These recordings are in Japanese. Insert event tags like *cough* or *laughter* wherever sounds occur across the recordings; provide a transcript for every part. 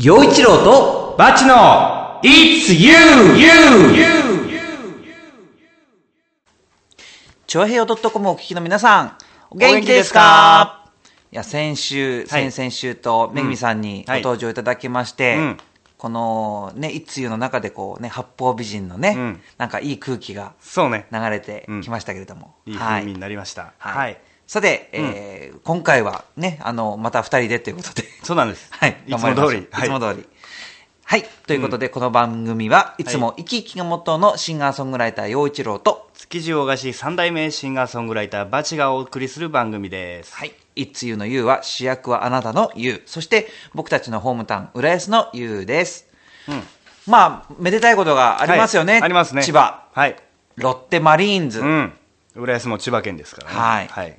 陽一郎とバチの It's You! You! 長平洋 .com をお聞きの皆さん、お元気ですすか？かいや、先週、はい先々週と、めぐみさんにごはい登場いただきまして、うんこのね、一通の中でこうね、八方美人のね、うんなんかいい空気がそうね。流れてきましたけれども。いいはい風味になりました。はい。はい。さて、えー今回はね、あの、また二人でということで。*laughs* そうなんです。*laughs* はい。いつも通り。いつも通り。はい。ということで、この番組はいつも生き生きが元のシンガーソングライター、陽一郎と、築地大菓子三代目シンガーソングライターバチがお送りする番組です。はい。いつゆのゆうは主役はあなたのゆう。そして僕たちのホームタウン、浦安のゆうです。うん。まあ、めでたいことがありますよね。はいありますね。千葉。はい。ロッテマリーンズ。うん。浦安も千葉県ですからね。はいはい。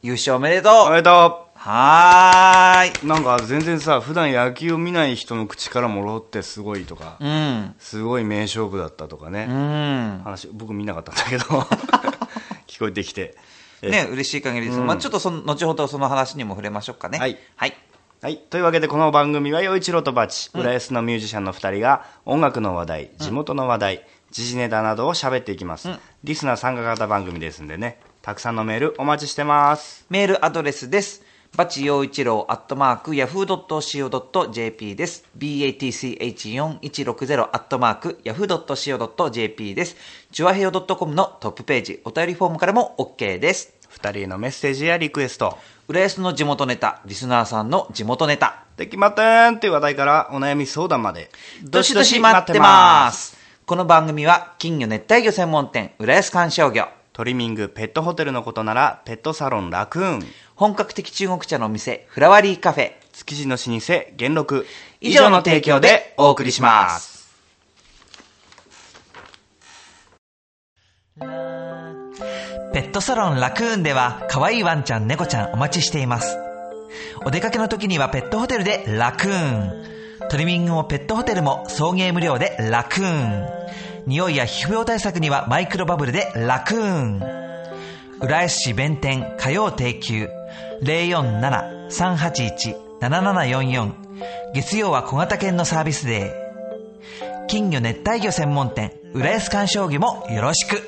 優勝おめでとう。おめでとはーい。う。なんか全然さ、普段野球を見ない人の口からもロッテすごいとか、うん。すごい名勝負だったとかね。うん。話、僕見なかったんだけど、*laughs* 聞こえてきて。えね、嬉しい限りです。うんまあちょっとその、後ほどその話にも触れましょうかね。はい。はい。はい。というわけで、この番組は、陽一郎とバチ、浦安のミュージシャンの二人が、音楽の話題、地元の話題、時事ネタなどを喋っていきます。リスナー参加型番組ですんでね、たくさんのメールお待ちしてます。メールアドレスです。バチ陽一郎アットマーク yahoo.co.jp です。batch4160 アットマーク yahoo.co.jp です。チュアヘヨ .com のトップページ、お便りフォームからも OK です。二人へのメッセージやリクエスト、浦安の地元ネタ、リスナーさんの地元ネタ、できまってんっていう話題からお悩み相談まで、どしどし待ってます。この番組は金魚熱帯魚専門店、浦安観賞魚。トリミング、ペットホテルのことなら、ペットサロンラクーン、本格的中国茶のお店、フラワリーカフェ。築地の老舗、元禄、以上の提供でお送りします。ペットサロンラクーンでは可愛いワンちゃん猫ちゃんお待ちしていますお出かけの時にはペットホテルでラクーントリミングもペットホテルも送迎無料でラクーン。匂いや皮膚病対策にはマイクロバブルでラクーン。浦安市弁天火曜定休。047-381-7744月曜は小型犬のサービスデー。金魚熱帯魚専門店浦安観賞魚もよろしく。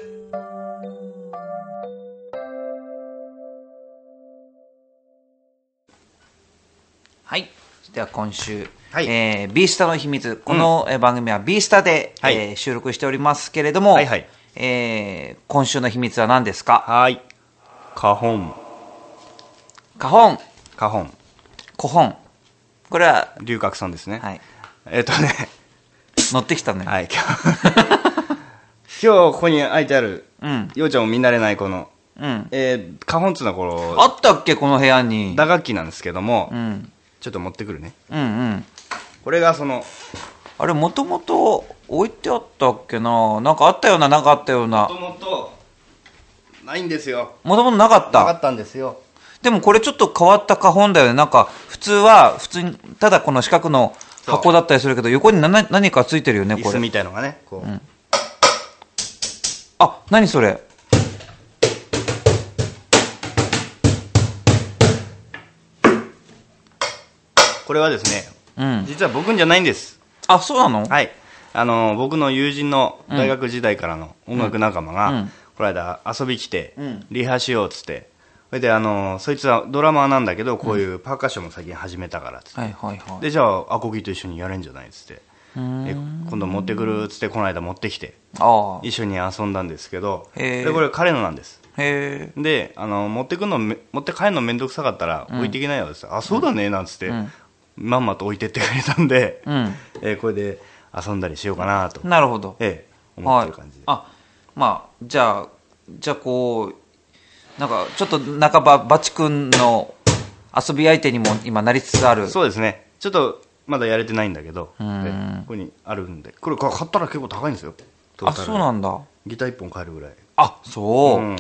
はい。では今週、はい。えー、ビースタの秘密。この、えー番組はビースタで、はい。えー収録しておりますけれども、はいはい。えー今週の秘密は何ですか？はい。花本、花本。花本、古本。これは、龍角さんですね。はい、えっとね、乗ってきたね、はい、今日、*laughs* 今日ここに書いてある、うん。ようちゃんも見慣れないこの、うん。えー、花本っつうのはこの、あったっけ？この部屋に。打楽器なんですけども、うん。ちょっと持ってくるね。うんうんこれがその、あれもともと置いてあったっけな？なんかあったようななかったような。もともと、ないんですよ。もともとなかっなかたったんですよ。でもこれちょっと変わった花本だよね。なんか普通は普通にただこの四角の箱だったりするけど横に何何かついてるよねこれ。椅子みたいのがね、こう。あ何それ？これはですね、うん。実は僕んじゃないんです。あそうなの？はい。あの、僕の友人の大学時代からの音楽仲間が、うん。この間遊び来て、うん。リハしようっつって、それであの、そいつはドラマーなんだけど、こういうパーカッションも最近始めたからっつって、はいはいはい。で、じゃあ、アコギと一緒にやれんじゃないっつって、え今度持ってくるっつって、この間持ってきて、一緒に遊んだんですけど、で、これ彼のなんです。で、あの、持ってくのめ、持って帰るのめんどくさかったら、置いていけないよっつって、あ、そうだね、なんつって、んまんまと置いてってくれたんで、うん。えーこれで遊んだりしようかなと、なるほど。ええ思ってる感じで。あまあじゃあじゃあこうなんかちょっと半ばバチ君の遊び相手にも今なりつつある。そうですね。ちょっと、まだやれてないんだけど、ここにあるんで。これ買ったら結構高いんですよ。トあそうなんだ。ギター一本買えるぐらい。あそう、うん。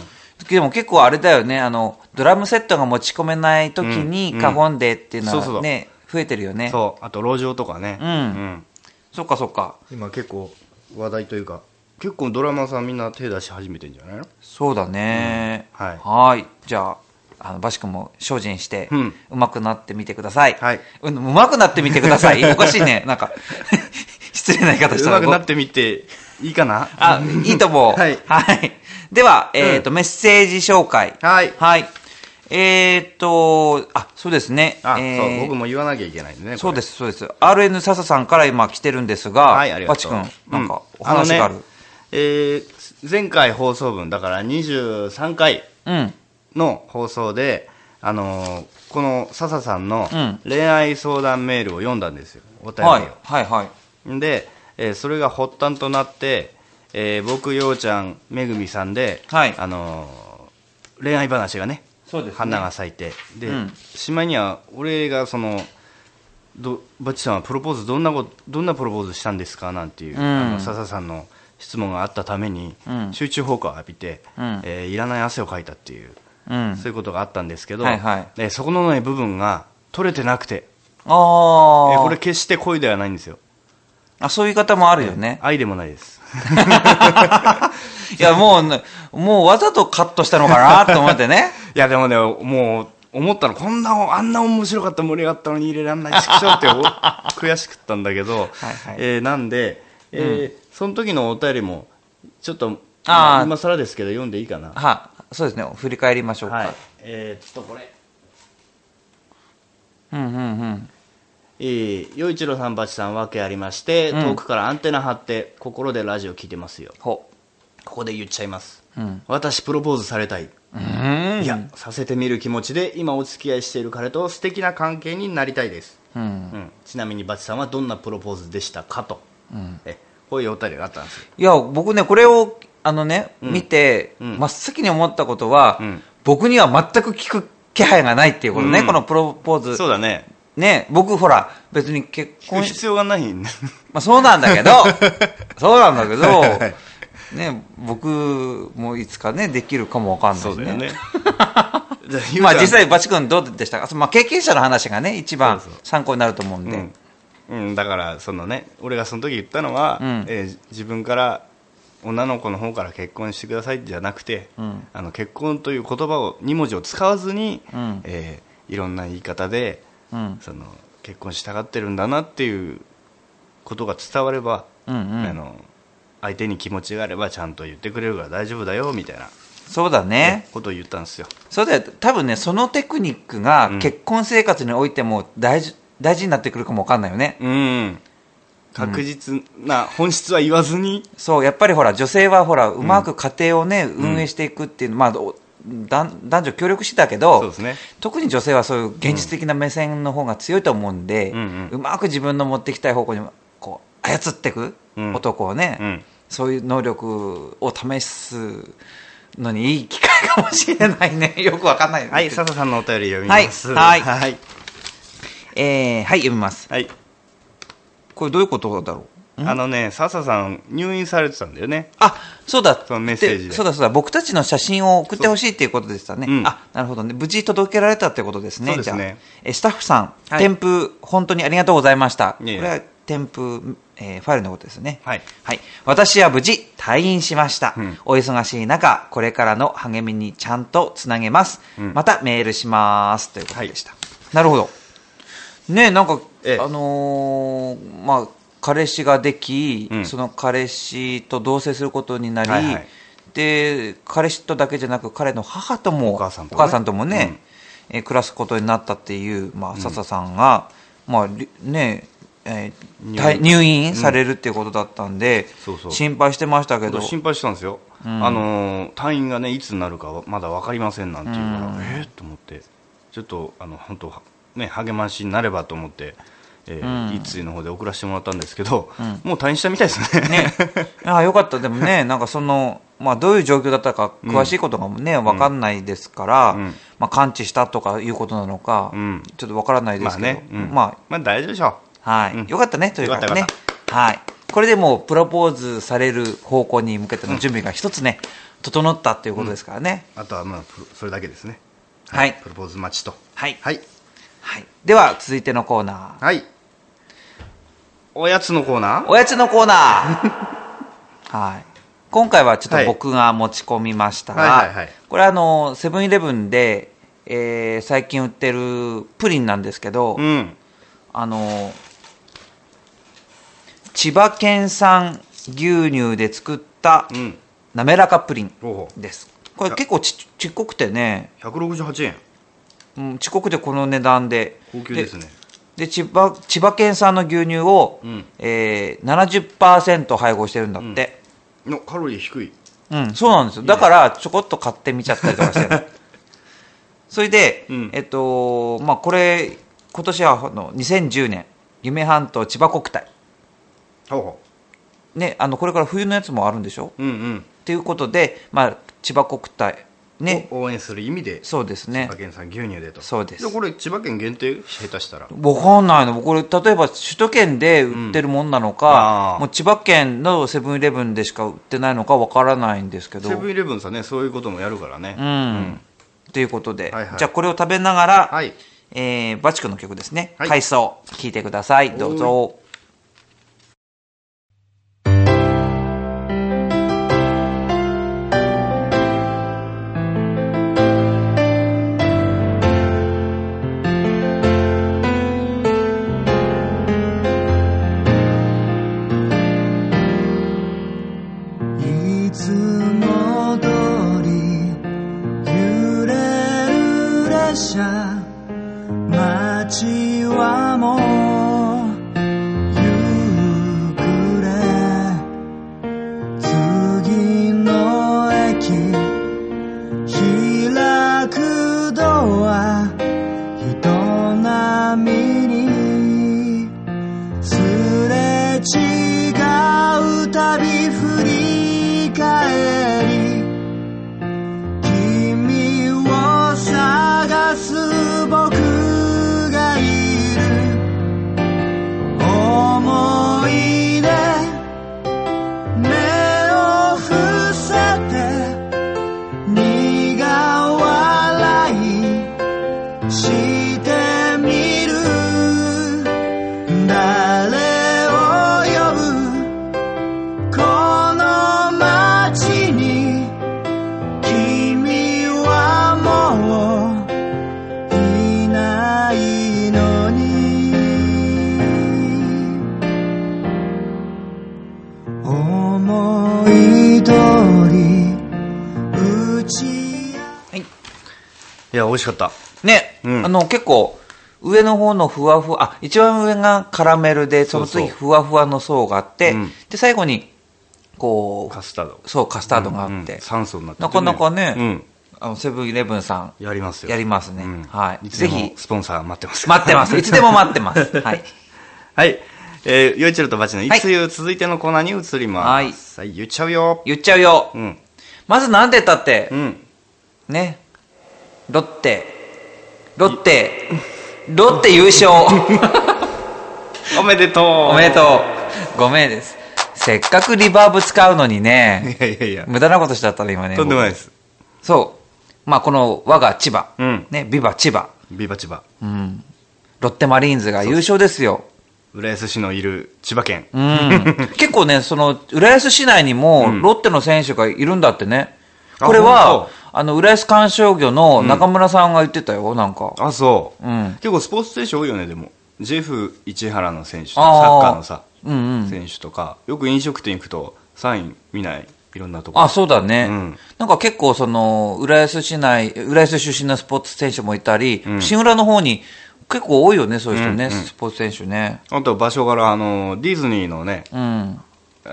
でも結構あれだよね。あのドラムセットが持ち込めない時にうん。花本でっていうのそうそうそう。はね、増えてるよねそう。あと、路上とかね。うんそっかそっか今結構話題というか、結構ドラマーさんみんな手出し始めてんじゃないの？そうだね、うんはいはーいじゃああの、バシ君も精進して、ううんまくなってみてください。はいうん。うまくなってみてください。おかしいね。なんか、*laughs* 失礼な言い方したらうまくなってみていいかな？あ、いいと思う。*laughs* はいはい。では、えっ、と、メッセージ紹介。はいはい。えっ、と、あ、そうですね。あ、えーそう、僕も言わなきゃいけないんでね。。そうですす、そうです。RN 笹さんから今来てるんですが、はい、ありがとう。バチ君、なんかお話がある。ね、えー前回放送分、だから23回うん。の放送で、あのーこの笹さんのうん恋愛相談メールを読んだんですよ、お便りを。はい、はい、はい。で、えーそれが発端となって、えー僕、ようちゃん、めぐみさんで、はいあのー恋愛話がね、ね。花が咲いて、で、うん。しまいには、俺がその、どバッチさんはプロポーズどんなこどんなプロポーズしたんですかなんていう、うん。あの笹さんの質問があったために、うん。集中砲火を浴びて、うん。えーいらない汗をかいたっていう、うん。そういうことがあったんですけど、はいはい。えーそこの、ね、部分が取れてなくて、あえこれ決して恋ではないんですよ。あ、そういう言い方もあるよね。愛でもないです *laughs* いや、もうね、もうわざとカットしたのかなと思ってね。*laughs* いやでもねもう思ったのこんなあんな面白かった盛り上がったのに入れられないちくしょうってお *laughs* 悔しくったんだけどはいはいえーなんで、えーその時のお便りもちょっとあ今更ですけど読んでいいかな？はそうですね。振り返りましょうか。はいえー、ちょっとこれうんうんうん。えー、陽一郎さん、バチさん、わけありまして、うん遠くからアンテナ張って、心でラジオ聞いてますよ。ほここで言っちゃいます。う。うん。私、プロポーズされたい。うん。いや、させてみる気持ちで、今お付き合いしている彼と素敵な関係になりたいです。うん。うん、ちなみに、バチさんはどんなプロポーズでしたかと。うん。え、こういうお便りがあったんですよ。いや、僕ね、これを、あのね、うん見て、うん真っ先に思ったことは、うん僕には全く聞く気配がないっていうことね、うんこのプロポーズ。そうだね。ね、僕ほら、別に結婚し、必要がないんだ。まあそうなんだけど、*laughs* そうなんだけどはいはい、ね、僕もいつかね、できるかもわかんないしね。そうだよね。*laughs* まあ実際、バチ君どうでした？かまあ経験者の話がね、一番そうそう参考になると思うんで。うん、うん、だからそのね俺がその時言ったのは、うんえー自分から女の子の方から結婚してくださいじゃなくて、うんあの結婚という言葉を2文字を使わずに、うんえーいろんな言い方でうん。その結婚したがってるんだなっていうことが伝われば、うんうんあの相手に気持ちがあればちゃんと言ってくれるから大丈夫だよみたいな、そうだね。ことを言ったんですよ。そうだよ。多分ね、そのテクニックがうん。結婚生活においても大事、大事になってくるかもわかんないよね。うん。確実な本質は言わずに、そう、やっぱりほら、女性はほら、うまく家庭をね、運営していくっていう、まあ、お男男女協力してたけど、そうですね。特に女性はそういう現実的な目線の方が強いと思うんで、うんうんうまく自分の持っていきたい方向に操っていくうん男をね、うんそういう能力を試すのにいい機会かもしれないね。*laughs* よくわかんないはい笹さんのお便り読みますはいはいはいえーはい、読みます。はいこれどういうことだろう？あのね、笹さん、入院されてたんだよね。あ、そうだ。そのメッセージでそうだそうだ。僕たちの写真を送ってほしいっていうことでしたね。うんあ、なるほどね。無事届けられたってことですね。そうですねじゃあえスタッフさん、はい添付、本当にありがとうございました。いえいえこれは添付、えーファイルのことですね。はいはい。私は無事退院しました。うんお忙しい中、これからの励みにちゃんとつなげます。うんまたメールします。ということでした。なるほど。ねえなんか、ええあのーまあ、彼氏ができ、うんその彼氏と同棲することになり、はいはいで彼氏とだけじゃなく彼の母ともお母さんとねもね、えー暮らすことになったっていう、まあ、笹さんが、まありねえー入院。退入院されるっていうことだったんで、そうそう。心配してましたけど、心配してたんですよ。うん。あのー、退院がね、いつになるかはまだ分かりませんなんて言うから、うん。えー、と思って、ちょっと、あの、本当、ね、励ましになればと思って、えーうん。一通の方で送らせてもらったんですけど、うん。もう退院したみたいですね。ね、ああよかった、でもね、*laughs* なんかその、まあ、どういう状況だったか、詳しいことがね、わかんないですから、うん。まあ、完治したとかいうことなのか、うん。ちょっとわからないでますあけど、ね、うん。ままあ大丈夫でしょあ、はい、うんよかったね、というかかった、はい。これでもう、プロポーズされる方向に向けての準備が一つね、整ったっていうことですからね。う。あとは、まあ、プロそれだけですね。はいプロポーズ待ちと。はい。はい。はい。では、続いてのコーナー。はい。おやつのコーナー？おやつのコーナー *laughs* はい。今回はちょっと僕が持ち込みましたが、はいはいはいこれあの、セブンイレブンで、えー最近売ってるプリンなんですけど、うん。あの、千葉県産牛乳で作ったうん。滑らかプリンです。これ結構ちちっこくてね、う。168円。うん、ちっこくてこの値段で。高級ですね。で千葉千葉県産の牛乳を、うんえー、70%配合してるんだって、のカロリー低い。うんそうなんですよだからちょこっと買ってみちゃったりとかしてる *laughs* それで、うんえっとまあこれ今年はあの2010年夢半島千葉国体ねあのこれから冬のやつもあるんでしょ？う。うんうん。っていうことで、まあ、千葉国体ねを応援する意味で、そうですね千葉県産牛乳でと。そうですこれ千葉県限定？下手したら。わかんないの。これ、例えば首都圏で売ってるもんなのあか、ーもう千葉県のセブンイレブンでしか売ってないのかわからないんですけど。セブンイレブンさね、そういうこともやるからね。うん。ということで、はいはいじゃあこれを食べながら、はい。えー、バチ君の曲ですね。はい回想、聞いてください。どうぞ。美味しかった。ね、うんあの、結構、上の方のふわふわ、あ、一番上がカラメルで、その次そうそうふわふわの層があって、うんで、最後に、こう、カスタード。そう、カスタードがあって、うんうん酸素になっててなかなかね、うん。あの、セブンイレブンさん、やりますよ。やりますねうんはいぜひスポンサー待ってます。待ってます。いつでも待ってます。*laughs* はい。はい。えー、よいちろとばちのいはいつゆ、続いてのコーナーに移ります。はい。言っちゃうよ。言っちゃうよ。うん。まずなんで言ったってう、ん。ね、ロッテ、ロッテ、ロッテ優勝。*laughs* おめでとう。おめでとう。ごめんです。せっかくリバーブ使うのにね、いやいやいや。無駄なことしちゃったら今ね。とんでもないです。そう。まあこの我が千葉、うんね、ビバ千葉、ビバ千葉。うん。ロッテマリーンズが優勝ですよ。浦安市のいる千葉県。うん。*laughs* 結構ね、その、浦安市内にも、ロッテの選手がいるんだってね。あこれは本、あの、浦安観賞魚の中村さんが言ってたよ、なんか。あ、そう。うん。結構スポーツ選手多いよね、でも。ジェフ市原の選手サッカーのさ、うんうん。選手とか、よく飲食店行くと、サイン見ないいろんなとこあ、そうだね。うんなんか結構その、浦安市内、浦安出身のスポーツ選手もいたり、ん新浦の方に結構多いよね、そういう人ね、うんうんスポーツ選手ね。あと場所柄、あの、ディズニーのね、うん。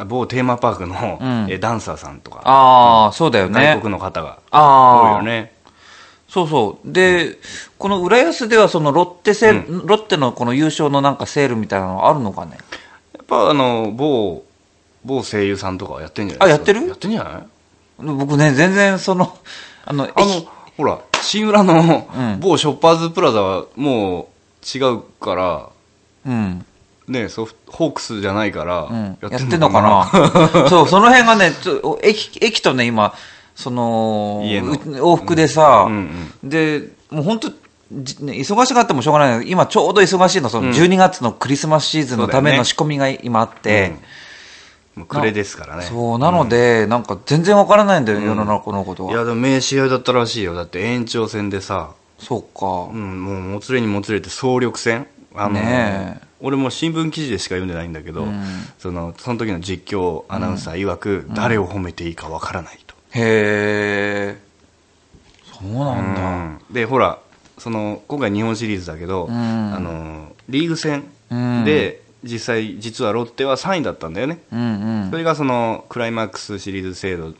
某テーマパークの、うんえダンサーさんとか、ああ、そうだよね。外国の方がああ。多いよね。そうそう。で、この浦安ではそのロッテセ、ロッテのこの優勝のなんかセールみたいなのあるのかね？やっぱあの、某、某声優さんとかやってんじゃないあやってる？やってんじゃない？僕ね、全然その、*laughs* あの、あの、ほら、新浦のうん某ショッパーズプラザはもう違うから、うん。ね、ソフホークスじゃないから、うん、ややってんのかな？そう、その辺がね、駅、駅とね、今、その、往復でさ、うんで、もう本当じね、忙しがってもしょうがない。の今ちょうど忙しいの、その12月のクリスマスシーズンのための仕込みが今あって、もう暮れですからね。そう、なので、なんか全然わからないんだよ、世の中のことは。いや、でも名試合だったらしいよ。だって延長戦でさ、そっか。うん、もうもつれにもつれて総力戦あの、俺も新聞記事でしか読んでないんだけど、そのその時の実況アナウンサー曰く、誰を褒めていいかわからないと、へえ。そうなんだ、うん。でほらその今回日本シリーズだけど、ん。あのリーグ戦うん。で実際実はロッテは3位だったんだよね、うんうん。それがそのクライマックスシリーズ制度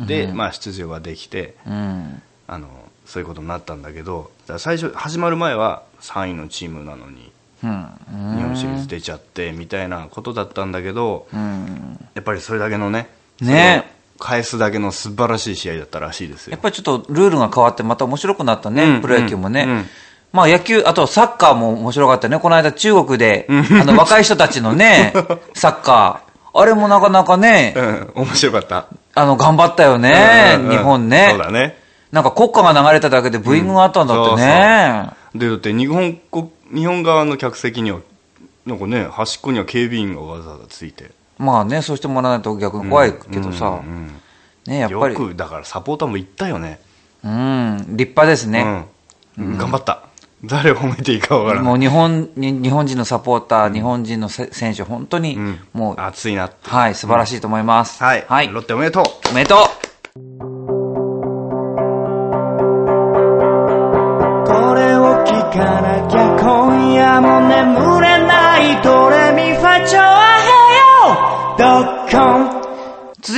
で、まあ、出場ができてうん。あのそういうことになったんだけど最初始まる前は3位のチームなのにうん日本シリーズ出ちゃってみたいなことだったんだけどうんやっぱりそれだけのねね返すだけの素晴らしい試合だったらしいですよやっぱりちょっとルールが変わってまた面白くなったね、うんプロ野球もね。まあ野球、あとサッカーも面白かったね。この間中国で、あの若い人たちのね、*laughs* サッカー。あれもなかなかね、うん面白かったあの、頑張ったよね、日本ね。そうだねなんか国歌が流れただけでブーイングがあったんだってね。でだって日本国日本側の客席にはなんかね端っこには警備員がわざわざついて。まあね、そうしてもらわないと逆に怖いけどさ、うんうんね、やっよぱり、くだからサポーターも行ったよね。うん、立派ですね。うん、頑張った。誰を褒めていいかわからないもう日本に、日本人のサポーター、日本人のせ選手、本当に、うん。もう、熱いなはい、素晴らしいと思います。はい、はい。ロッテおめでとう。おめでとう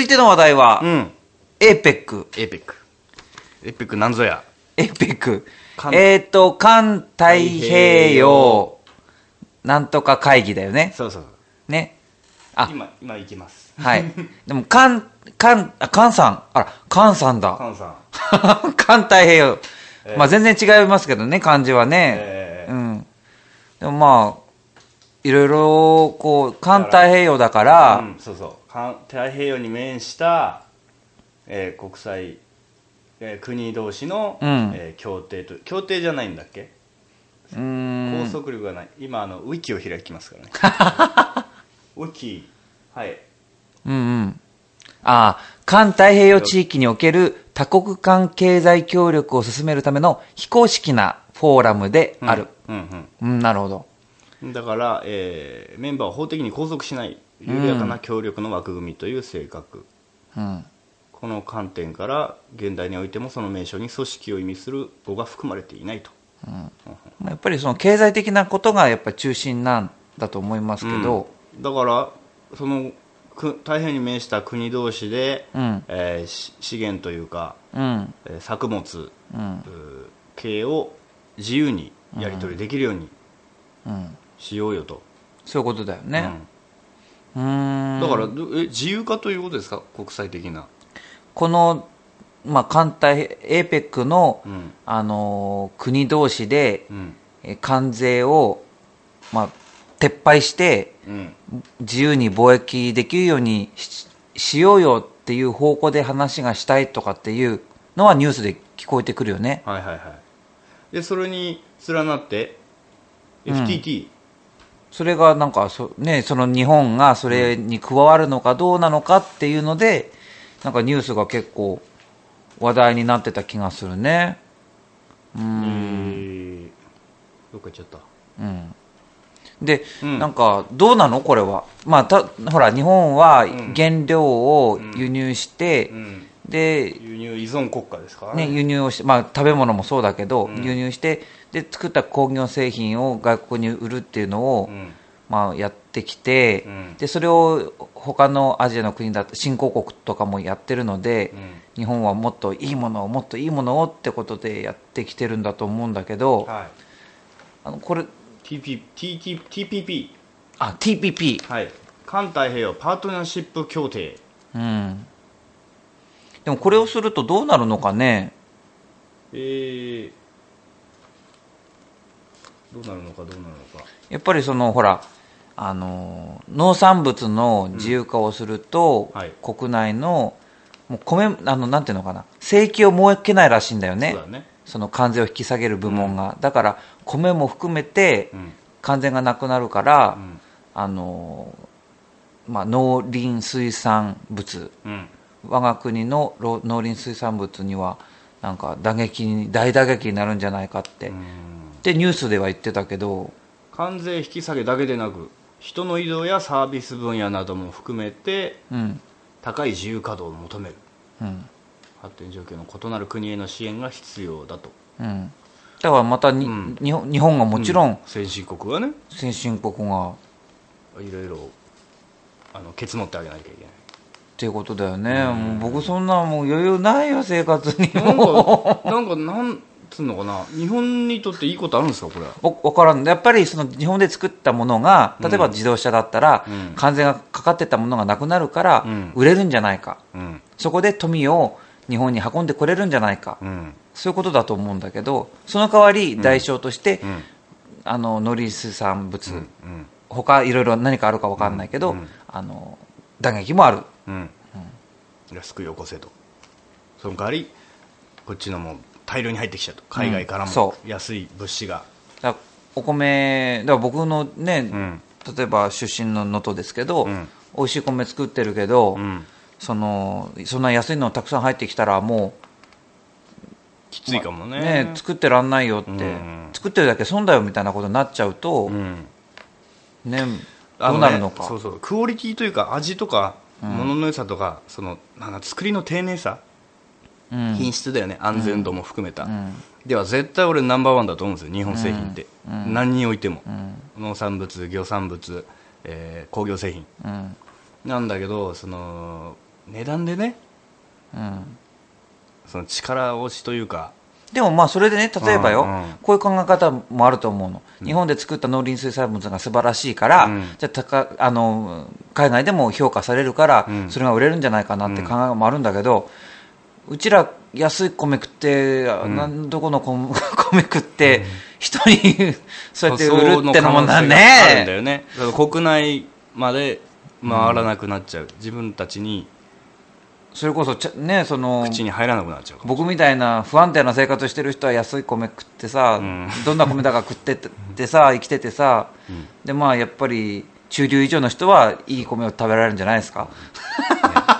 いての話題は、うんエーペック。エペックエペックなんぞやエーペック。環えっ、と、環太平洋、なんとか会議だよね。そうそうね。あ、今今行きますはい。でも、環、環、あ、環さん。あら、環さんだ。カンさん環太平洋。まあ全然違いますけどね、漢字はね。ええうん。でもまあ、いろいろ、こう、環太平洋だから、うん、そうそう環太平洋に面した、えー国際、えー国同士の、うんえー協定と協定じゃないんだっけ？拘束力がない今あのウィキを開きますからね *laughs* ウィキはいうんうん。ああ、環太平洋地域における多国間経済協力を進めるための非公式なフォーラムである。うんうん、なるほど。うんだから、えーメンバーを法的に拘束しない緩やかな協力の枠組みという性格、うん。この観点から現代においてもその名称に組織を意味する語が含まれていないと。まあ、やっぱりその経済的なことがやっぱり中心なんだと思いますけど、だからそのく太平洋に面した国同士で、うん。えーし資源というか、うん、えー作物、うん、系を自由にやり取りできるようにうん。しようよと、そういうことだよね。だからどえ自由化ということですか？国際的な、この、まあ、艦隊、APEC の、うん。あのー国同士で、うん。えー関税を、まあ、撤廃して、うん、自由に貿易できるようにししようよっていう方向で話がしたいとかっていうのはニュースで聞こえてくるよね。はいはいはい。でそれに連なって、FTT それがなんかそ、ね、その日本がそれに加わるのかどうなのかっていうので、なんかニュースが結構話題になってた気がするね。うえん。ー。どっか行っちゃった。うん。で、うん。なんか、どうなのこれは。まあ、た、ほら、日本は原料を輸入して、うん。で、輸入依存国家ですからね、ね輸入をして、まあ、食べ物もそうだけど、うん。輸入して、で、作った工業製品を外国に売るっていうのを、うん。まあ、やってきて、うん。で、それを他のアジアの国だと、新興国とかもやってるので、うん。日本はもっといいものを、もっといいものをってことでやってきてるんだと思うんだけど、はい。あの、これ、TP TT TPP あ、TPP。はい。環太平洋パートナーシップ協定。うん。でもこれをするとどうなるのかね。えー、どうなるのかどうなるのか。やっぱりその、ほら、あの、農産物の自由化をすると、はい。国内の、もう米、あの、なんていうのかな、正規を設けないらしいんだよね。そね。その関税を引き下げる部門が。だから、米も含めてう、ん。関税がなくなるから、うん。あの、まあ、農林水産物、うん。我が国のろ農林水産物には、なんか打撃に大打撃になるんじゃないかって、でニュースでは言ってたけど関税引き下げだけでなく人の移動やサービス分野なども含めてうん。高い自由稼働を求める。うん。発展状況の異なる国への支援が必要だと。うん。だからまたに、うん。日本がもちろん先進国がね。先進国がいろいろあのケツ持ってあげなきゃいけない。っていうことだよね、もう僕そんなもう余裕ないよ生活に。なんもか *laughs* なんかなんつうのかな？日本にとっていいことあるんですかこれ？わ分からん。やっぱりその日本で作ったものが例えば自動車だったら、うん。関税がかかってたものがなくなるからうん。売れるんじゃないか、うん。そこで富を日本に運んでこれるんじゃないか、うん。そういうことだと思うんだけどその代わり代償として、うん。あの農林水産物、うん。他いろいろ何かあるか分かんないけど、うん。あの打撃もある。うん。安くよこせと。その代わりこっちのもう大量に入ってきちゃうと。海外からも。安い物資が。だからお米だから僕のね、ん。例えば出身の能登ですけど、うん。美味しい米作ってるけど、うん。そのそんな安いのたくさん入ってきたらもきついかもうね。ね作ってらんないよって、うん。作ってるだけ損だよみたいなことになっちゃうと、うん。ねあどうなるのか。そうそう。クオリティというか味とか物の良さとか、そのなんか作りの丁寧さ、うん品質だよね。安全度も含めた、うん。では絶対俺ナンバーワンだと思うんですよ。日本製品って、うん。何においても、うん。農産物漁産物、えー工業製品。うん。なんだけどその値段でね。うん。その力押しというか。でもまあそれでね例えばよ、うんうん。こういう考え方もあると思うの、日本で作った農林水産物が素晴らしいから、うん。じゃあ高あの海外でも評価されるから、うん。それが売れるんじゃないかなって考えもあるんだけど、うちら安い米食って、なん。どこの米 *laughs* 米食って、人に *laughs* そうやって売るってのもなそうの可能性があるんだねよね。だから国内まで回らなくなっちゃう、自分たちにそれこそねその口に入らなくなっちゃう僕みたいな不安定な生活してる人は安い米食ってさ、ん。どんな米だか食ってってさ *laughs* 生きててさ、でまあやっぱり中流以上の人はいい米を食べられるんじゃないですか、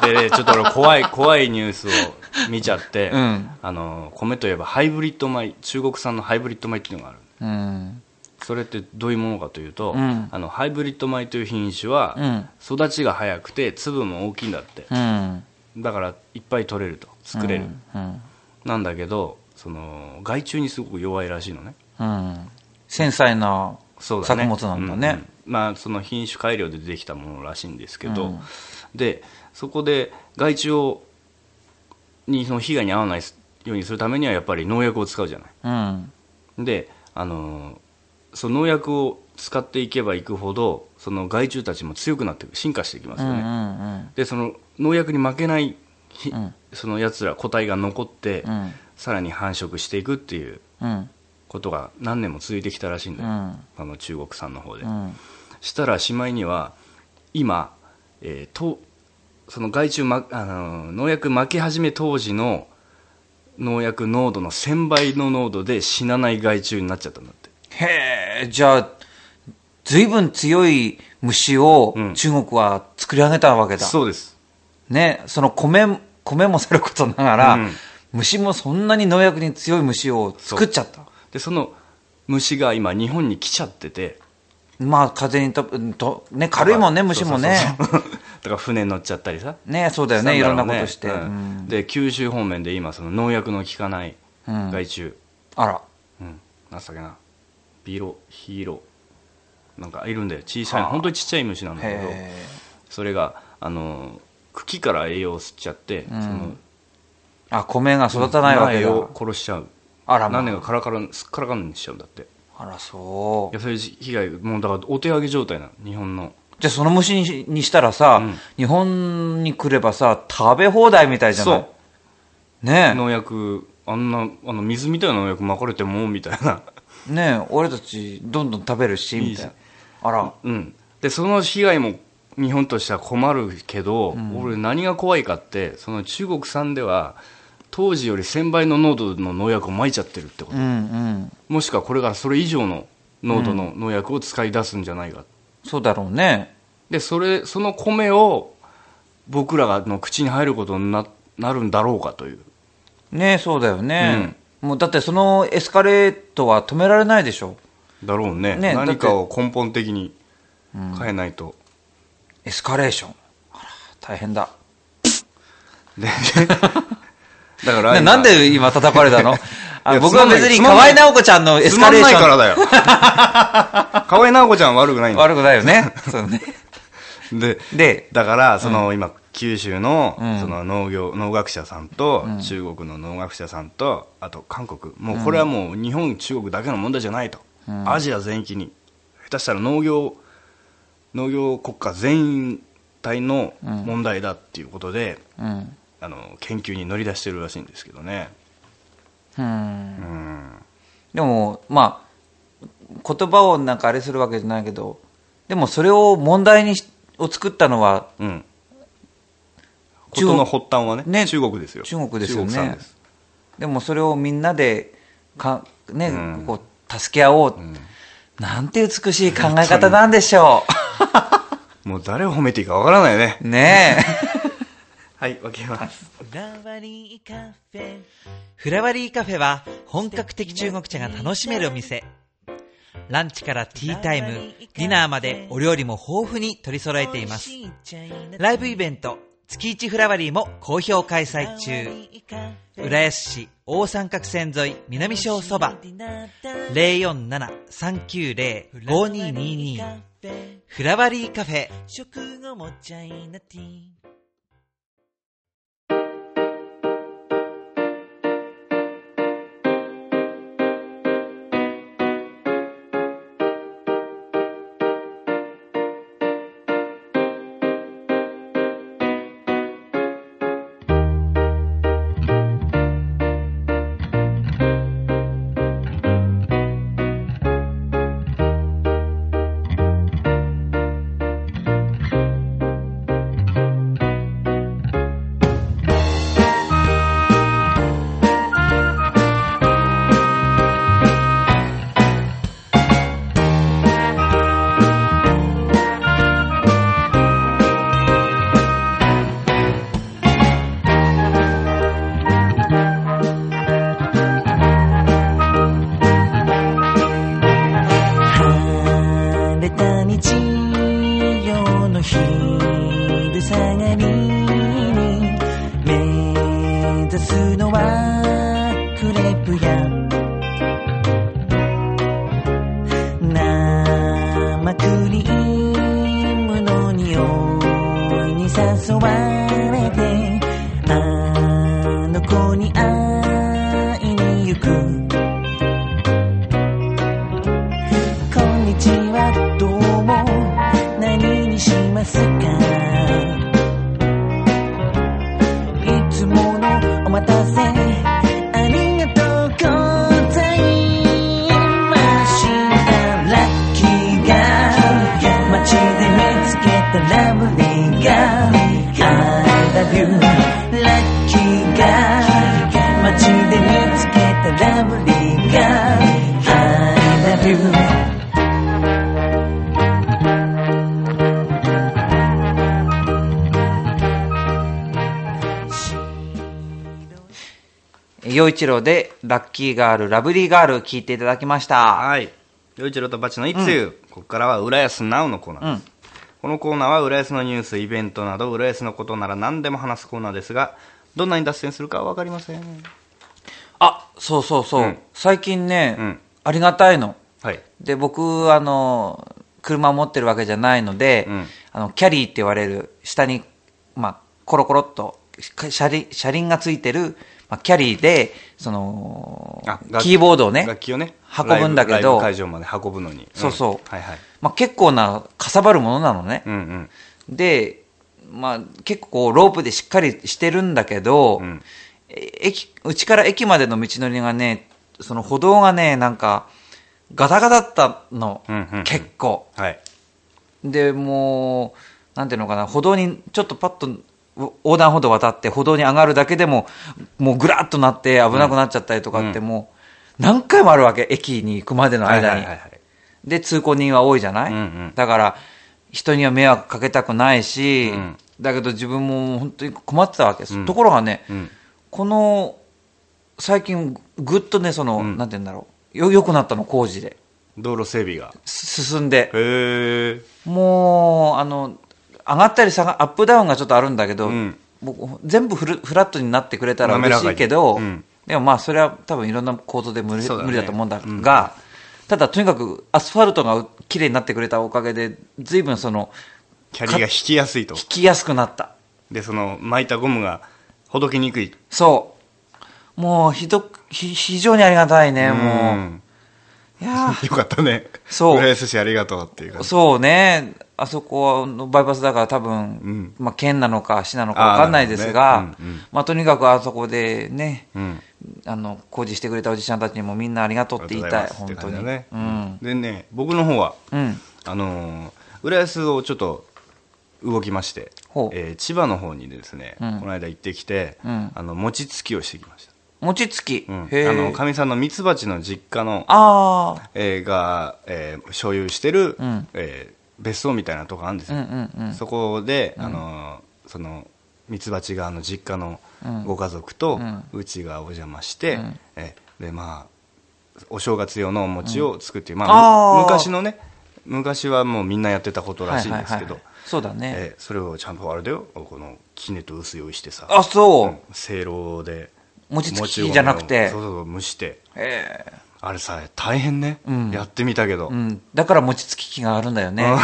でねちょっと俺怖い怖いニュースを *laughs* 見ちゃって、うん。あの米といえばハイブリッド米中国産のハイブリッド米っていうのがある。うん。それってどういうものかというと、うん。あのハイブリッド米という品種は、うん。育ちが早くて粒も大きいんだって。うん。だからいっぱい取れると作れる、うん。なんだけどその害虫にすごく弱いらしいのね。うん。繊細な作物なんだね。うんうん。まあその品種改良でできたものらしいんですけど、うん。でそこで害虫をにその被害に遭わないようにするためにはやっぱり農薬を使うじゃない。うん。であのその農薬を使っていけばいくほどその害虫たちも強くなって進化していきますよね、んでその農薬に負けないひ、うん。そのやつら個体が残って、うん。さらに繁殖していくっていううん。ことが何年も続いてきたらしいんだよ、うん。あの中国産の方で、うん。したらしまいには今、えーとその害虫、ま、あの農薬負け始め当時の農薬濃度の1000倍の濃度で死なない害虫になっちゃったんだって。へえじゃあ随分強い虫をうん。中国は作り上げたわけだ、そうです。ね、その米米もさることながら、うん。虫もそんなに農薬に強い虫を作っちゃった。でその虫が今日本に来ちゃってて。まあ風にとと、ね、軽いもんね虫もね。そうそうそうだから船に乗っちゃったりさ。ねそうだよね。いろんなことして、うん。うん。で九州方面で今その農薬の効かないうん。害虫、あら。うん、なんだっけな。ビロヒーロなんかいるんだよ。小さいはあ。本当にちっちゃい虫なんだけど。へそれがあの茎から栄養を吸っちゃって、ん。そのえあ米が育たないわけだ、苗を殺しちゃう。あらまあ。何年かカラカラすっからかんにしちゃうんだって。いあらそう。やそういう被害もうだからお手上げ状態なの。日本のじゃあその虫ににしたらさ、うん。日本に来ればさ食べ放題みたいじゃない？ね農薬あんなあの水みたいな農薬巻かれてもみたいな。えねえ俺たちどんどん食べるしみたいな。あら。うん。でその被害も日本としては困るけど、俺何が怖いかってその中国産では当時より1000倍の濃度の農薬を撒いちゃってるってこと、うんうん。もしくはこれからそれ以上の濃度の農薬を使い出すんじゃないか、そうだろうね。でそれその米を僕らがの口に入ることにななるんだろうかという。ねそうだよね、もうだってそのエスカレートは止められないでしょ。だろうね。ね何かを根本的に変えないと、エスカレーション。あら大変だ。でだからななんで今叩かれたの？僕は別に河合直子ちゃんのエスカレーションつまんないからだよ。*laughs* 河合直子ちゃんは悪くないんだよ悪くないよね。そうね。*laughs* ででだからその、今九州の,、ん。その農業農学者さんと、中国の農学者さんとあと韓国。もうこれはもう日本中国だけの問題じゃないと、アジア全域に。下手したら農業農業国家全体の問題だっていうことで、うんあの研究に乗り出してるらしいんですけどね。うん。でもまあ言葉をなんかあれするわけじゃないけどでもそれを問題にしを作ったのはうん。中国事の発端はねね中国ですよ。中国ですよね。でもそれをみんなでか、ねうん。こう助け合おう、なんて美しい考え方なんでしょ *laughs* もう誰を褒めていいかわからないね。うね *laughs* はい分けますフラワリーカフェフラワリーカフェは本格的中国茶が楽しめるお店。ランチからティータイムディナーまでお料理も豊富に取り揃えています。ライブイベント月一フラワリーも好評開催中。浦安市大三角線沿い南小そば。047-390-5222フラワリーカフェ食後もチャイナティーの匂いに誘われ陽一郎でラッキーガール、ラブリーガール聞いていただきました。はい。洋一郎とバチの一通、ここからは浦安ナウのコーナーです。このコーナーは浦安のニュース、イベントなど、浦安のことなら何でも話すコーナーですが、どんなに脱線するかは分かりません。あ、そうそうそう。うん最近ね、うんありがたいの。はい。で、僕、あの、車を持ってるわけじゃないので、うんあの、キャリーって言われる、下に、まあ、コロコロっと、車輪、車輪がついてる、まあ、キャリーで、そのキーボードをね、楽器をね、運ぶんだけど会場まで運ぶのに。そうそううんはいはい。まあ、結構な、かさばるものなのね。うんうん。で、まあ、結構ロープでしっかりしてるんだけど、うんえ駅、うちから駅までの道のりがね、その歩道がね、なんか、ガタガタだったの、うんうんうん結構。はい。で、もう、なんていうのかな、歩道にちょっとパッとう横断歩道渡って歩道に上がるだけでも、もうぐらっとなって危なくなっちゃったりとかってもう、何回もあるわけ、駅に行くまでの間に。で、通行人は多いじゃない、うんうんだから、人には迷惑かけたくないし、うんだけど自分も本当に困ってたわけです。うんところがね、うん。この最近ぐっとね、その、なんて言うんだろう。よ、良くなったの、工事で。道路整備が。す進んで。もう、あの、上がったり下が、アップダウンがちょっとあるんだけど、んもう全部フルフラットになってくれたら嬉しいけど、うんでもまあそれは多分いろんな構造で無理,、だね無理だと思うんだが、ただとにかくアスファルトが綺麗になってくれたおかげで、随分その、キャリーが引きやすいと引。きやすくなった。で、その、巻いたゴムがほどけにくい。そう。もうひどく、ひ非常にありがたいね、もう。んいやー *laughs* よかったね。そう浦安市ありがとうっていう感じ。そうね、あそこのバイパスだから多分、んまあ県なのか市なのかわかんないですが、ねうんうんまあとにかくあそこでね、うん。あの、工事してくれたおじちゃんたちにもみんなありがとうって言いたい、本当に。ありがとうん。でね、僕の方は、うん。あのー浦安をちょっと動きましてえー千葉の方にですね、うんこの間行ってきて、うんあの餅つきをしてきました。餅つき。うん。あの、かみさんのミツバチの実家の、ああ。えーが、えー所有してる、うんえー別荘みたいなとこあるんですよ。そこで、あのーその、ミツバチ側の実家のうんご家族とうちがお邪魔して、うんえーで、まあ、お正月用のお餅を作っていう、まあーあ、昔のね、昔はもうみんなやってたことらしいんですけどそうだね。えーそれをちゃんとあれだよ、この、きねと薄用意してさ、あ、そう。うんせいろで、餅つきじゃなくて。そうそう蒸して、へえ。あれさ、大変ね、うん。やってみたけど、うん。だから餅つき機があるんだよね。*laughs*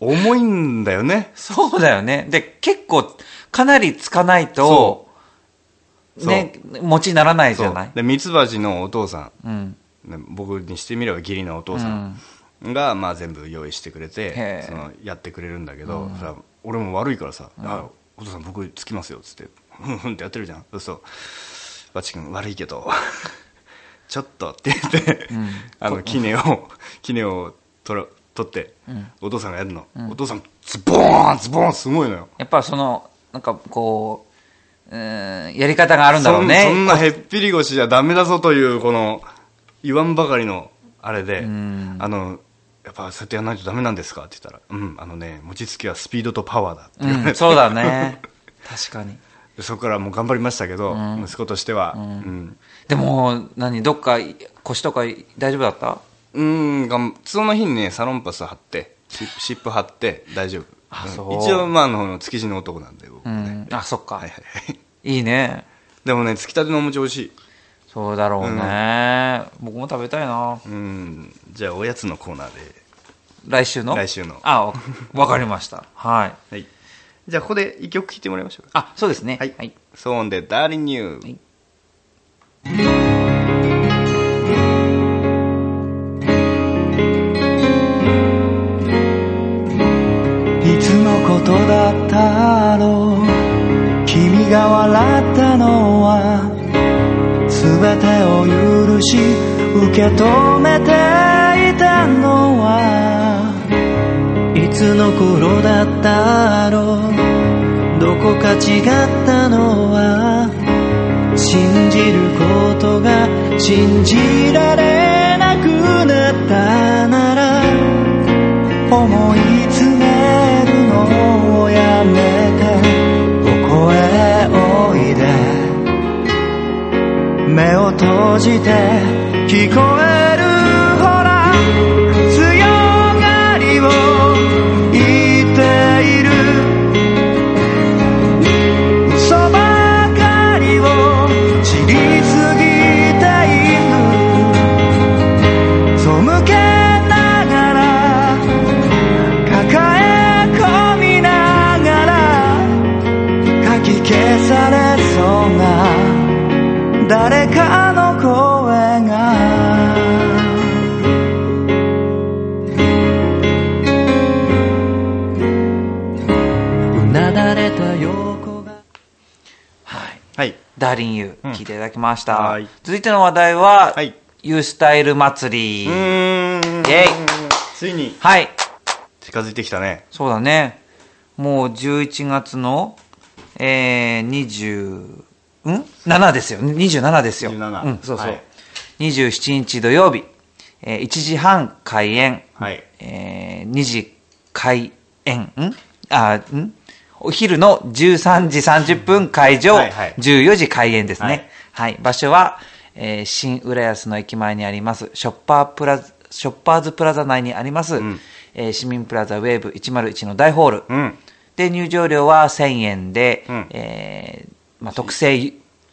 重いんだよね。そうだよね。で、結構、かなりつかないと、ね、餅にならないじゃない？で、ミツバチのお父さうん。ん、ね僕にしてみれば義理のお父さんが、まあ全部用意してくれへてえ、そのやってくれるんだけど、さ俺も悪いからさ、あお父さん僕つきますよ、つって、ふんふんってやってるじゃん。そうそう。バチ君悪いけど、*laughs* ちょっとって言って、あの、キネを、キネを取ら取って、お父さんがやるの。お父さん、ズボーンズボーンすごいのよ。やっぱその、なんかこう、うーん、やり方があるんだろうね。そんなへっぴり腰じゃダメだぞという、この、言わんばかりの、あれで、んあの、やっぱそうやってやらないとダメなんですかって言ったら、うん、あのね、餅つきはスピードとパワーだって言われて、うん、そうだね。確かに。でそこからもう頑張りましたけど、息子としては、うん。でも、何、どっか腰とか大丈夫だった？うん、がんその日にね、サロンパス貼って、シ湿布貼って大丈夫。んあそう一応、まあ、あの、築地の男なんで、僕ね。ん。あ、そっか。はいはいはい。いいね。でもね、つきたてのお餅美味しい。そうだろうね。僕も食べたいな。うん、じゃあおやつのコーナーで。来週の？来週のあ、わわかりました。はい。はい。じゃあここで一曲聴いてもらいましょうか。あ、そうですね。はい。はい。ソーンでダーリンニュー。はいいつのことだったろう君が笑ったのは全てを許し受け止めてつの頃だったろう。どこか違ったのは信じることが信じられなくなったなら思い詰めるのをやめてここへおいで。目を閉じて聞こえダーリンユー、聞いていただきました。はい続いての話題は、はいユースタイル祭り。イェイついにはい。近づいてきたね。そうだね。もう11月の、えー、20、ん ?7 ですよ。27ですよ。27うん、そうそう。はい27日土曜日、えー1時半開演、はい。えー2時開演、ん？あ、ん？お昼の13時30分会場、はいはい14時開演ですね。ははいい。場所は、えー新浦安の駅前にあります、ショッパープラザ、ショッパーズプラザ内にあります、えー市民プラザウェーブ101の大ホール。うん。で、入場料は1000円で、うんえーまあ、特製、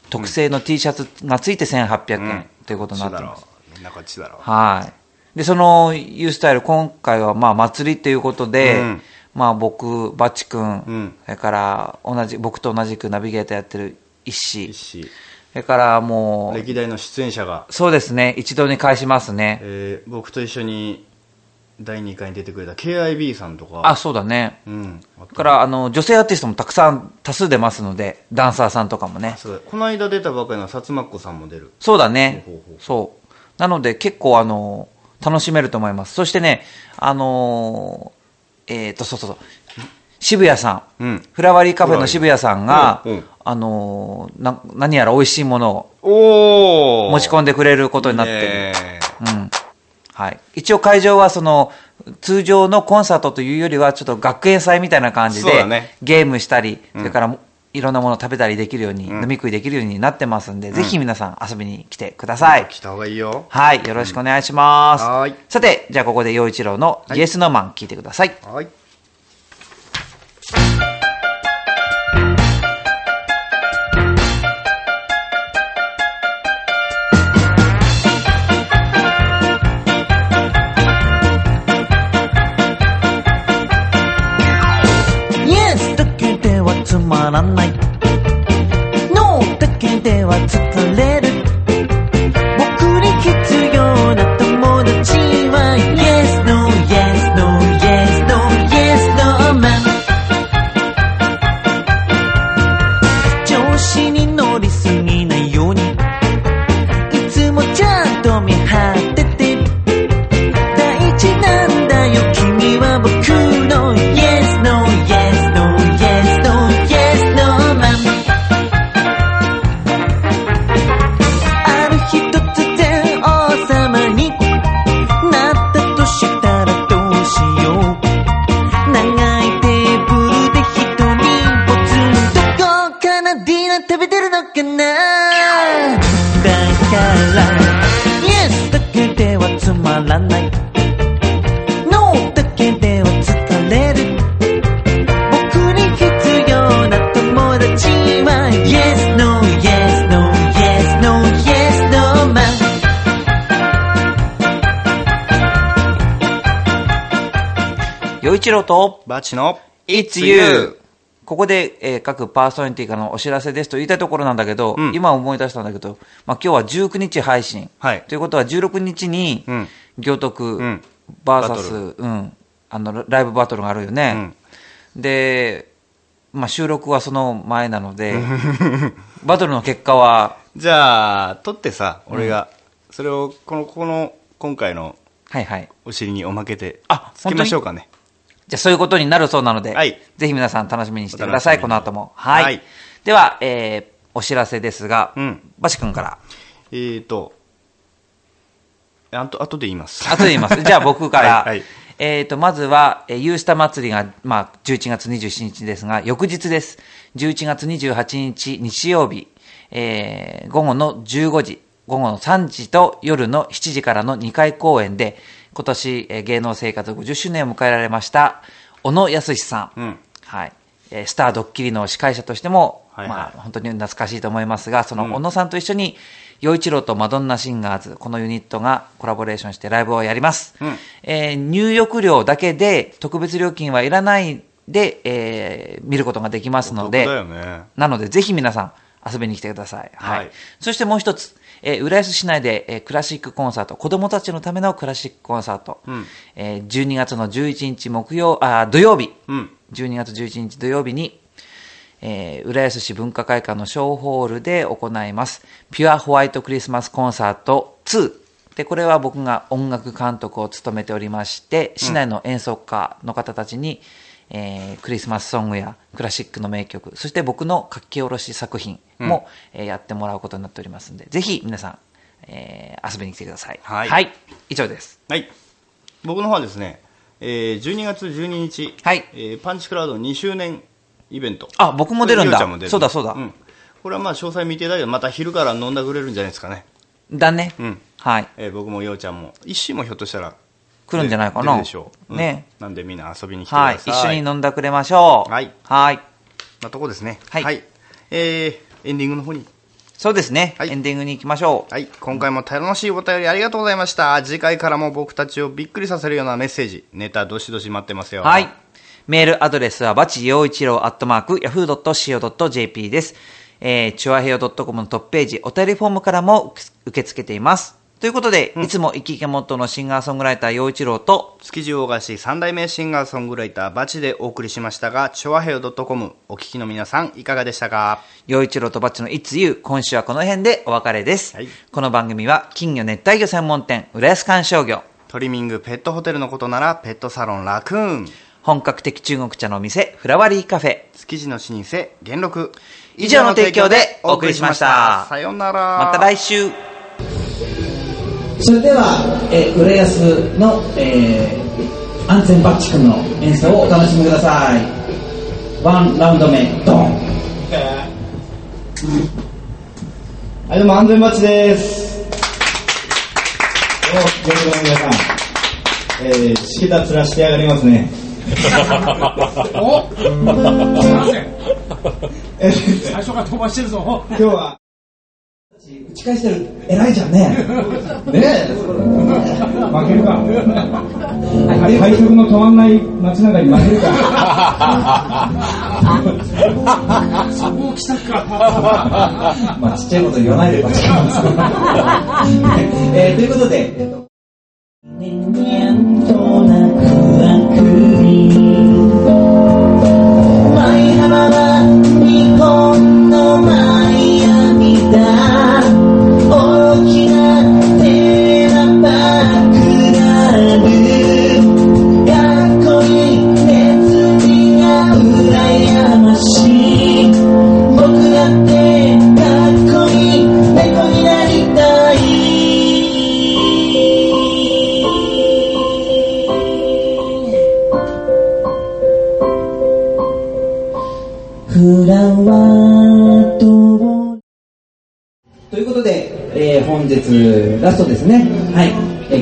特製の T シャツがついて1800円ということになってます。みんなこっちだろう。はい。で、その U スタイル、今回はまあ祭りということで、うんまあ僕、バチ君、んそれから同じ、僕と同じくナビゲーターやってる石、石それからもう、歴代の出演者が、そうですね、一度に返しますね。えー僕と一緒に第2回に出てくれた KIB さんとか、あ、そうだね。うん。から、あの、女性アーティストもたくさん、多数出ますので、ダンサーさんとかもね。そうこの間出たばかりの薩摩っ子さんも出る。そうだねほうほうほう。そう。なので結構あの、楽しめると思います。そしてね、あのーえっ、と、そうそうそう。渋谷さん,、うんフラワリーカフェの渋谷さんが、うんうんあのーな、何やら美味しいものおを持ち込んでくれることになってる。ねうん。はい。一応会場はその、通常のコンサートというよりは、ちょっと学園祭みたいな感じで、ねゲームしたり、それからいろんなものを食べたりできるように、飲み食いできるようになってますんで、ぜひ皆さん遊びに来てください。来た方がいいよ。はい。よろしくお願いします。はーいさて、じゃあここで陽一郎のイエスノーマン聞いてください。はい。イエスだけではつまらな僕に必要な友達は Yes, no, yes, no, yes, no, yes, no, man 陽一郎と、バチの It's You! ここで、えー各パーソナリティからのお知らせですと言いたいところなんだけど、うん。今思い出したんだけど、まあ、今日は19日配信。はい。ということは16日にうん、行徳ん。バーサバトス、うん、あの、ライブバトルがあるよね。で、まあ、収録はその前なので、*laughs* バトルの結果は、じゃあ、撮ってさ、俺が、それを、この、この、今回のはいはい。お尻におまけて、あつけましょうかね。じゃあそういうことになるそうなので、はいぜひ皆さん楽しみにしてください、この後も。はい。はいでは、えー、お知らせですが、うんバシ君から、えーと、あと、後で言います。後で言います。じゃあ僕から、はいはいえーと、まずは、えーユースタ祭りが、まあ、11月27日ですが、翌日です。11月28日日曜日、えー午後の15時、午後の3時と夜の7時からの2回公演で、今年、えー芸能生活50周年を迎えられました、小野康さん。うんはい。えースタードッキリの司会者としても、はいはいまあ、本当に懐かしいと思いますが、その小野さんと一緒に、陽一郎とマドンナシンガーズ、このユニットがコラボレーションしてライブをやります。うんえー入浴料だけで、特別料金はいらないで、えー見ることができますので、ね。なので、ぜひ皆さん、遊びに来てください。はい。はいそしてもう一つ、えー浦安市内で、えークラシックコンサート、子供たちのためのクラシックコンサート、うんえー12月の11日木曜、あー土曜日、うん。12月11日土曜日に、えー浦安市文化会館の小ホールで行います。ピュアホワイトクリスマスコンサート2。で、これは僕が音楽監督を務めておりまして、市内の演奏家の方たちに、えークリスマスソングやクラシックの名曲、そして僕の書き下ろし作品も、えーやってもらうことになっておりますので、ぜひ皆さん、えー遊びに来てください。はい以上です。はい。僕の方はですね、えー12月12日、はいえーパンチクラウド2周年イベント。あ僕も出るんだようちゃも出るそうだそうだん。これはまあ詳細未定だけど、また昼から飲んだくれるんじゃないですかね。だね。うん。はい。えー僕もようちゃんも。一周もひょっとしたら。来るんじゃないか出な。るでしょう。うんね。なんでみんな遊びに来てくださ。はいい。一緒に飲んだくれましょう。はいはい。なとこですね。はいえー、エンディングの方に。そうですね。はいエンディングに行きましょう。はい。今回も楽しいお便りありがとうございました。次回からも僕たちをびっくりさせるようなメッセージ、ネタどしどし待ってますよ。はい。。メールアドレスは、バチ陽一郎アットマーク、yahoo.co.jp です。えー、チュアヘヨ .com のトップページ、お便りフォームからも受け付けています。ということで、いつも生き生きモットーのシンガーソングライター陽一郎と、築地大菓子三代目シンガーソングライターバチでお送りしましたが、チョアヘヨ .com お聞きの皆さんいかがでしたか？陽一郎とバッチのいつゆ今週はこの辺でお別れです。はいこの番組は、金魚熱帯魚専門店、浦安観賞魚、トリミングペットホテルのことならペットサロンラクーン、本格的中国茶のお店、フラワリーカフェ、築地の老舗元禄。以上の提供でお送りしましたさようなら。また来週。それでは、えー、浦安の、えー、安全バッチ君の演奏をお楽しみください。ワンラウンド目、ドン。はい、どうも、安全バッチです。どうも、現場の皆さん。えー、しけた面してやがりますね。おすいませんえー、最初から飛ばしてるぞ今日は、打ち返してる、偉いじゃんね。ねえ。負けるか。はい、快速の止まんない街中に負けるか。そこを来たかまあ、ちっちゃいこと言わないでバッチ君です。えー、ということで、えっと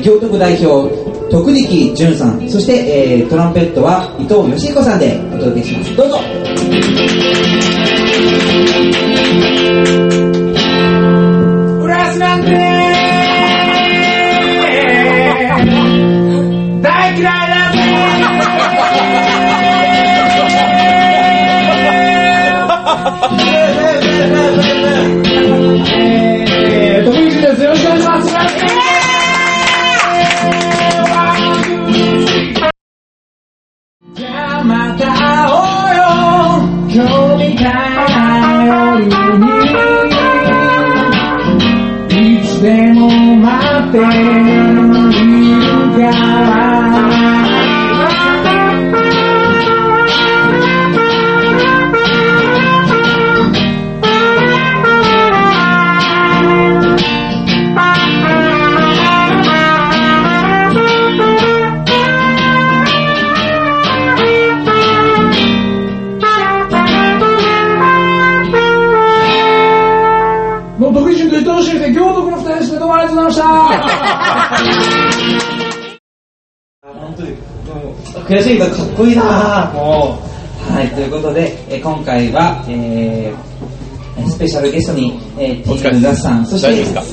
ー行徳代表、徳力淳さん、そして、えートランペットは伊藤義彦さんでお届けします。どうぞ。浦安なんて大嫌いだぜえー、徳光です。よろしくお願いします。悔しいけどかっこいいな。ぁもう。はい、ということで、えー今回は、えースペシャルゲストに、えー、ティーン・ザさん、そして、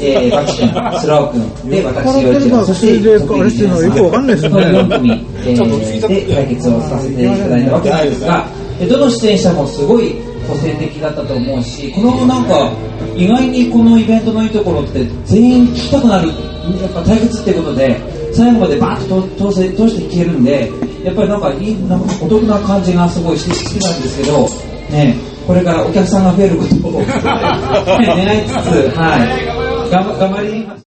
えー、バキ君、スロー君、で、私、洋一郎、そして、あれしてるのよくわかんないですね。4組、えー、で、対決をさせていただいたわけなんですが、えーどの出演者もすごい個性的だったと思うし、このなんか、意外にこのイベントのいいところって、全員聞きたくなる、やっぱ対決っていうことで、最後までバーッと通せ通して聞けるんで、やっぱりなんかいい、なんかお得な感じがすごいして好きなんですけど、ね、これからお客さんが増えることを願いつつ、はい、頑張頑張ります。